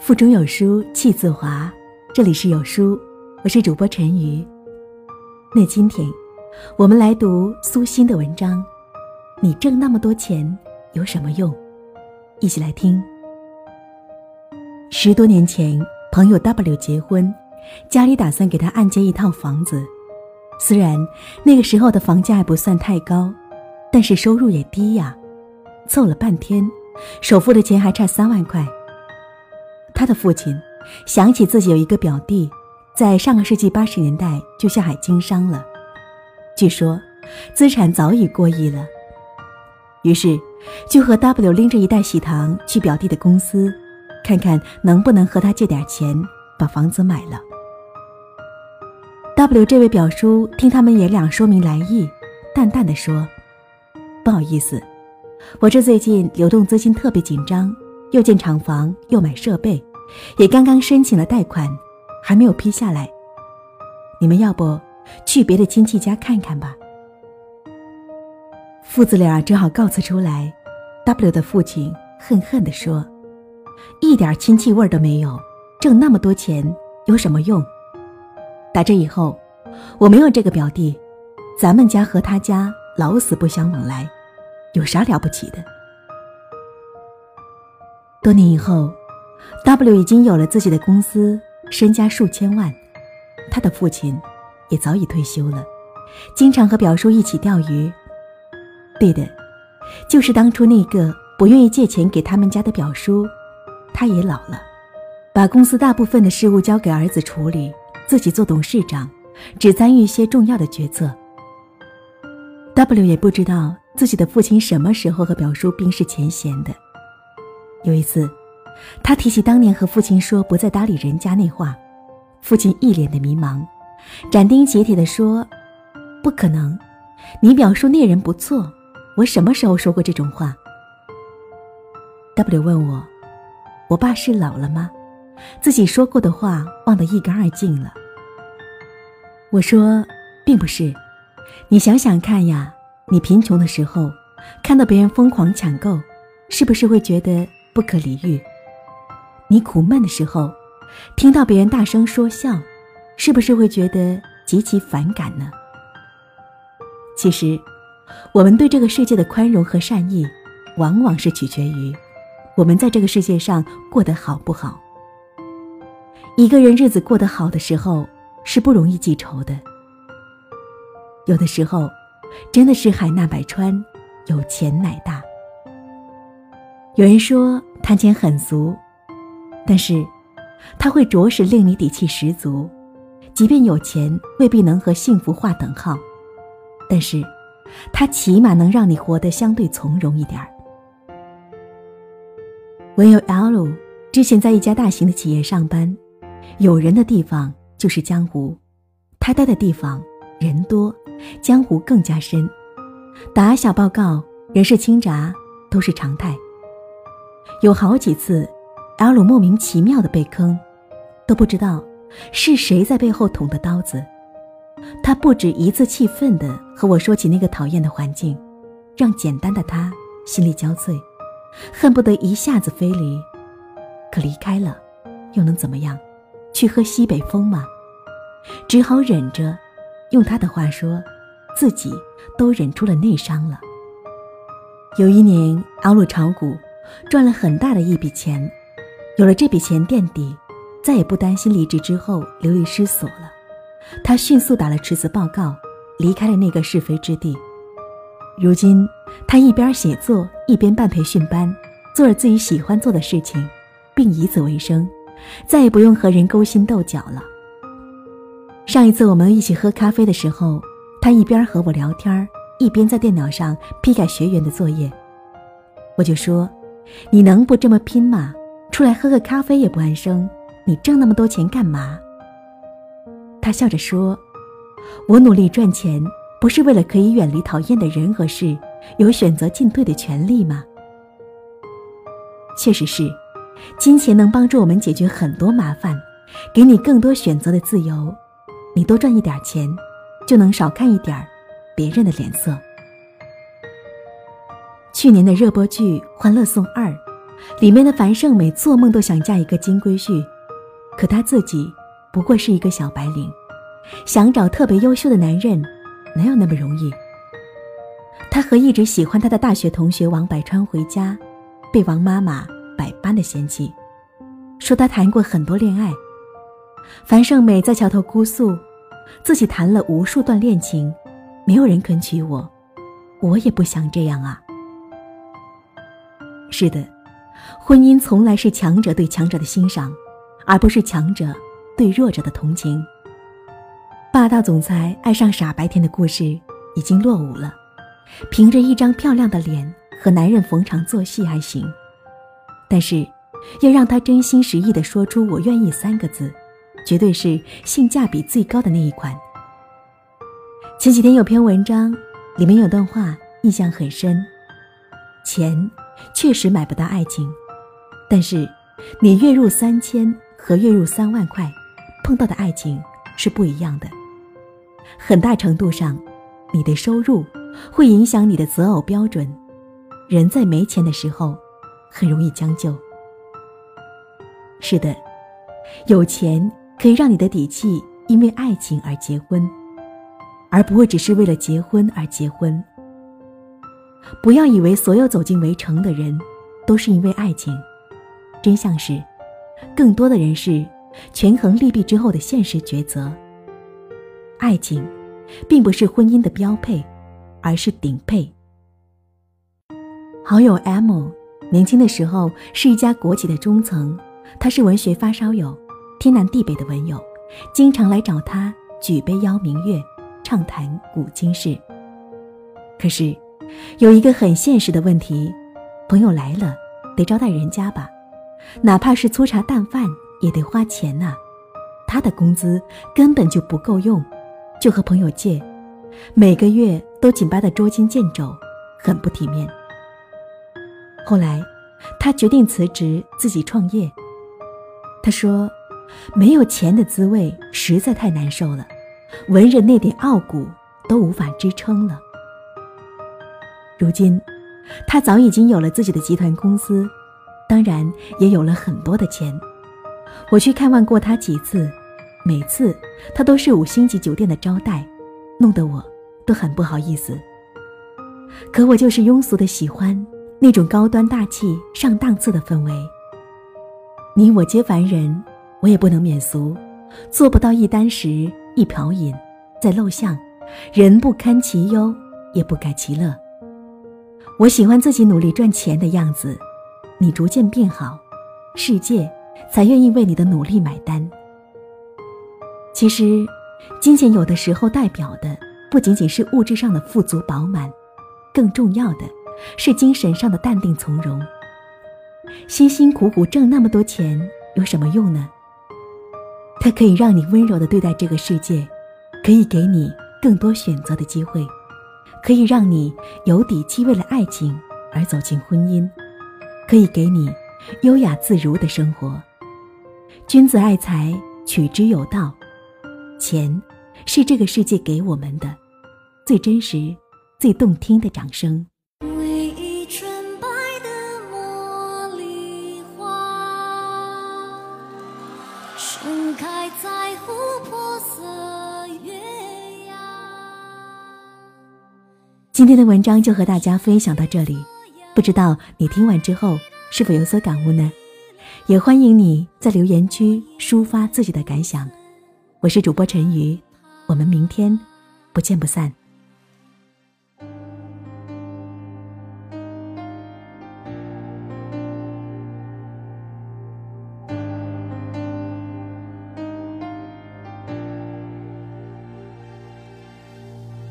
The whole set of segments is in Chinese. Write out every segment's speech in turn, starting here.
腹中有书气自华，这里是有书，我是主播陈瑜。那今天，我们来读苏欣的文章。你挣那么多钱有什么用？一起来听。十多年前，朋友 W 结婚，家里打算给他按揭一套房子。虽然那个时候的房价还不算太高，但是收入也低呀。凑了半天，首付的钱还差三万块。他的父亲想起自己有一个表弟，在上个世纪八十年代就下海经商了，据说资产早已过亿了。于是就和 W 拎着一袋喜糖去表弟的公司，看看能不能和他借点钱把房子买了。W 这位表叔听他们爷俩说明来意，淡淡的说：“不好意思，我这最近流动资金特别紧张，又建厂房又买设备。”也刚刚申请了贷款，还没有批下来。你们要不去别的亲戚家看看吧。父子俩只好告辞出来。W 的父亲恨恨地说：“一点亲戚味都没有，挣那么多钱有什么用？打这以后，我没有这个表弟，咱们家和他家老死不相往来，有啥了不起的？”多年以后。W 已经有了自己的公司，身家数千万，他的父亲也早已退休了，经常和表叔一起钓鱼。对的，就是当初那个不愿意借钱给他们家的表叔，他也老了，把公司大部分的事务交给儿子处理，自己做董事长，只参与一些重要的决策。W 也不知道自己的父亲什么时候和表叔冰释前嫌的。有一次。他提起当年和父亲说不再搭理人家那话，父亲一脸的迷茫，斩钉截铁地说：“不可能，你表叔那人不错，我什么时候说过这种话？”W 问我：“我爸是老了吗？自己说过的话忘得一干二净了？”我说：“并不是，你想想看呀，你贫穷的时候，看到别人疯狂抢购，是不是会觉得不可理喻？”你苦闷的时候，听到别人大声说笑，是不是会觉得极其反感呢？其实，我们对这个世界的宽容和善意，往往是取决于我们在这个世界上过得好不好。一个人日子过得好的时候，是不容易记仇的。有的时候，真的是海纳百川，有钱乃大。有人说谈钱很俗。但是，他会着实令你底气十足，即便有钱未必能和幸福划等号，但是，他起码能让你活得相对从容一点儿。唯有 L 之前在一家大型的企业上班，有人的地方就是江湖，他待的地方人多，江湖更加深，打小报告、人事清查都是常态，有好几次。L 莫名其妙的被坑，都不知道是谁在背后捅的刀子。他不止一次气愤地和我说起那个讨厌的环境，让简单的他心力交瘁，恨不得一下子飞离。可离开了，又能怎么样？去喝西北风吗？只好忍着。用他的话说，自己都忍出了内伤了。有一年阿鲁炒股，赚了很大的一笔钱。有了这笔钱垫底，再也不担心离职之后流离失所了。他迅速打了辞职报告，离开了那个是非之地。如今，他一边写作，一边办培训班，做着自己喜欢做的事情，并以此为生，再也不用和人勾心斗角了。上一次我们一起喝咖啡的时候，他一边和我聊天，一边在电脑上批改学员的作业。我就说：“你能不这么拼吗？”出来喝个咖啡也不安生，你挣那么多钱干嘛？他笑着说：“我努力赚钱，不是为了可以远离讨厌的人和事，有选择进退的权利吗？”确实是，金钱能帮助我们解决很多麻烦，给你更多选择的自由。你多赚一点钱，就能少看一点别人的脸色。去年的热播剧《欢乐颂二》。里面的樊胜美做梦都想嫁一个金龟婿，可她自己不过是一个小白领，想找特别优秀的男人，哪有那么容易？她和一直喜欢她的大学同学王百川回家，被王妈妈百般的嫌弃，说她谈过很多恋爱。樊胜美在桥头哭诉，自己谈了无数段恋情，没有人肯娶我，我也不想这样啊。是的。婚姻从来是强者对强者的欣赏，而不是强者对弱者的同情。霸道总裁爱上傻白甜的故事已经落伍了，凭着一张漂亮的脸和男人逢场作戏还行，但是要让他真心实意地说出“我愿意”三个字，绝对是性价比最高的那一款。前几天有篇文章，里面有段话印象很深：钱。确实买不到爱情，但是，你月入三千和月入三万块，碰到的爱情是不一样的。很大程度上，你的收入会影响你的择偶标准。人在没钱的时候，很容易将就。是的，有钱可以让你的底气因为爱情而结婚，而不会只是为了结婚而结婚。不要以为所有走进围城的人，都是因为爱情。真相是，更多的人是权衡利弊之后的现实抉择。爱情，并不是婚姻的标配，而是顶配。好友 M，年轻的时候是一家国企的中层，他是文学发烧友，天南地北的文友，经常来找他举杯邀明月，畅谈古今事。可是。有一个很现实的问题，朋友来了，得招待人家吧，哪怕是粗茶淡饭也得花钱呐。他的工资根本就不够用，就和朋友借，每个月都紧巴的捉襟见肘，很不体面。后来，他决定辞职自己创业。他说：“没有钱的滋味实在太难受了，文人那点傲骨都无法支撑了。”如今，他早已经有了自己的集团公司，当然也有了很多的钱。我去看望过他几次，每次他都是五星级酒店的招待，弄得我都很不好意思。可我就是庸俗的喜欢那种高端大气上档次的氛围。你我皆凡人，我也不能免俗，做不到一箪食一瓢饮，在陋巷，人不堪其忧，也不改其乐。我喜欢自己努力赚钱的样子，你逐渐变好，世界才愿意为你的努力买单。其实，金钱有的时候代表的不仅仅是物质上的富足饱满，更重要的是精神上的淡定从容。辛辛苦苦挣那么多钱有什么用呢？它可以让你温柔的对待这个世界，可以给你更多选择的机会。可以让你有底气为了爱情而走进婚姻，可以给你优雅自如的生活。君子爱财，取之有道。钱是这个世界给我们的最真实、最动听的掌声。今天的文章就和大家分享到这里，不知道你听完之后是否有所感悟呢？也欢迎你在留言区抒发自己的感想。我是主播陈瑜，我们明天不见不散。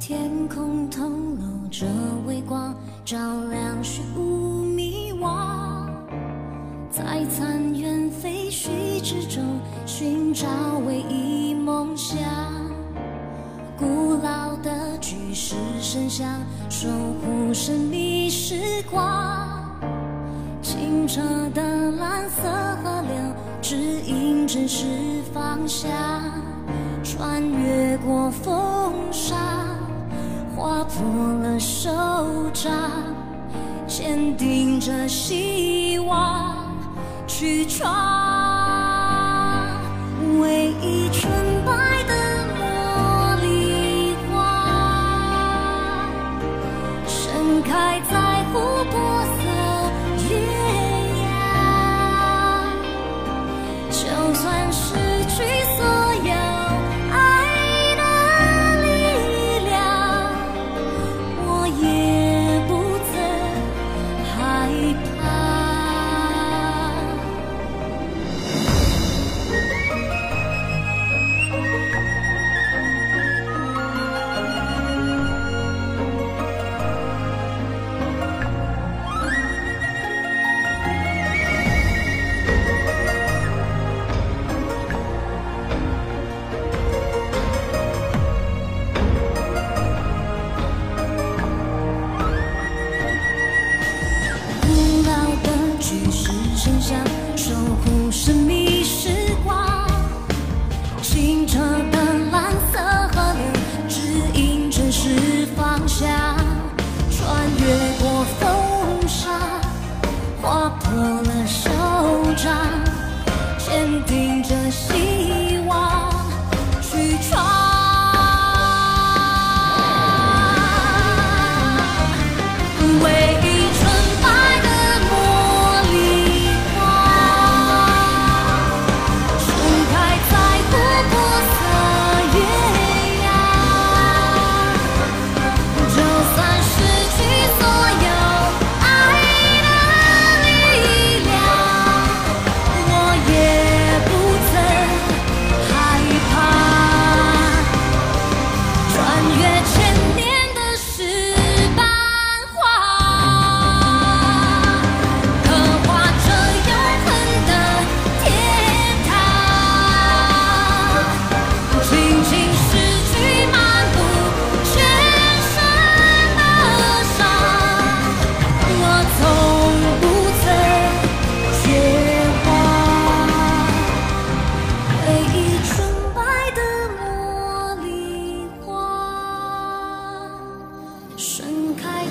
天空透着微光，照亮虚无迷惘。在残垣废墟之中寻找唯一梦想。古老的巨石神像守护神秘时光。清澈的蓝色河流指引真实方向。穿越过风。划破了手掌坚定着希望去闯。破了手掌坚定着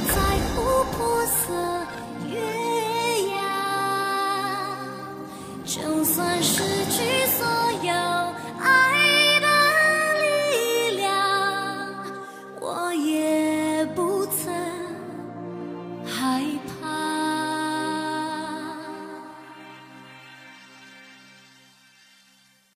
在琥珀色月牙。就算是